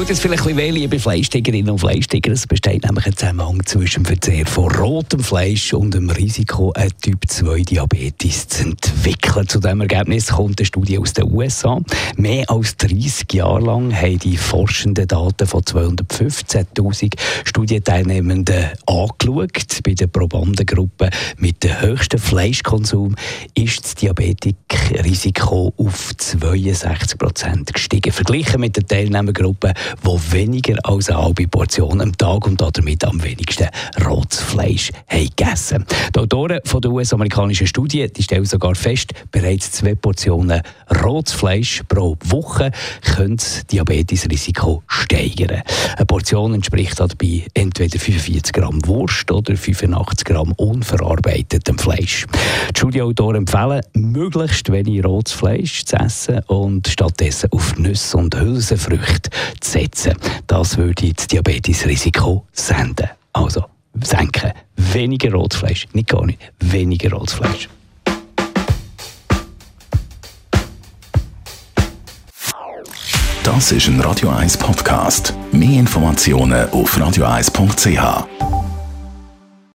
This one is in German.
Tut jetzt vielleicht ein bisschen weh, liebe Fleischtigerinnen und Fleischtiger. Es besteht nämlich ein Zusammenhang zwischen dem Verzehr von rotem Fleisch und dem Risiko, einen Typ-2-Diabetes zu entwickeln. Zu diesem Ergebnis kommt eine Studie aus den USA. Mehr als 30 Jahre lang haben die forschenden Daten von 215.000 Studienteilnehmenden angeschaut. Bei der Probandengruppe mit dem höchsten Fleischkonsum ist das Diabetikrisiko auf 62 Prozent gestiegen. Verglichen mit der Teilnehmergruppe, die weniger als eine halbe Portion am Tag und damit am wenigsten rotes Fleisch haben gegessen. Die Autoren von der US-amerikanischen Studie die stellen sogar fest, bereits zwei Portionen rotes Fleisch pro Woche können das Diabetesrisiko steigern. Eine Portion entspricht dabei entweder 45 Gramm Wurst oder 85 Gramm unverarbeitetem Fleisch. Die Studieautoren empfehlen, möglichst wenig rotes Fleisch zu essen und stattdessen auf Nüsse und Hülsenfrüchte zu setzen. Das würde das Diabetesrisiko senden. Also senken. Weniger rotes Fleisch. Nicht gar nicht. Weniger rotes Fleisch. Das ist ein Radio 1 Podcast. Mehr Informationen auf radio1.ch.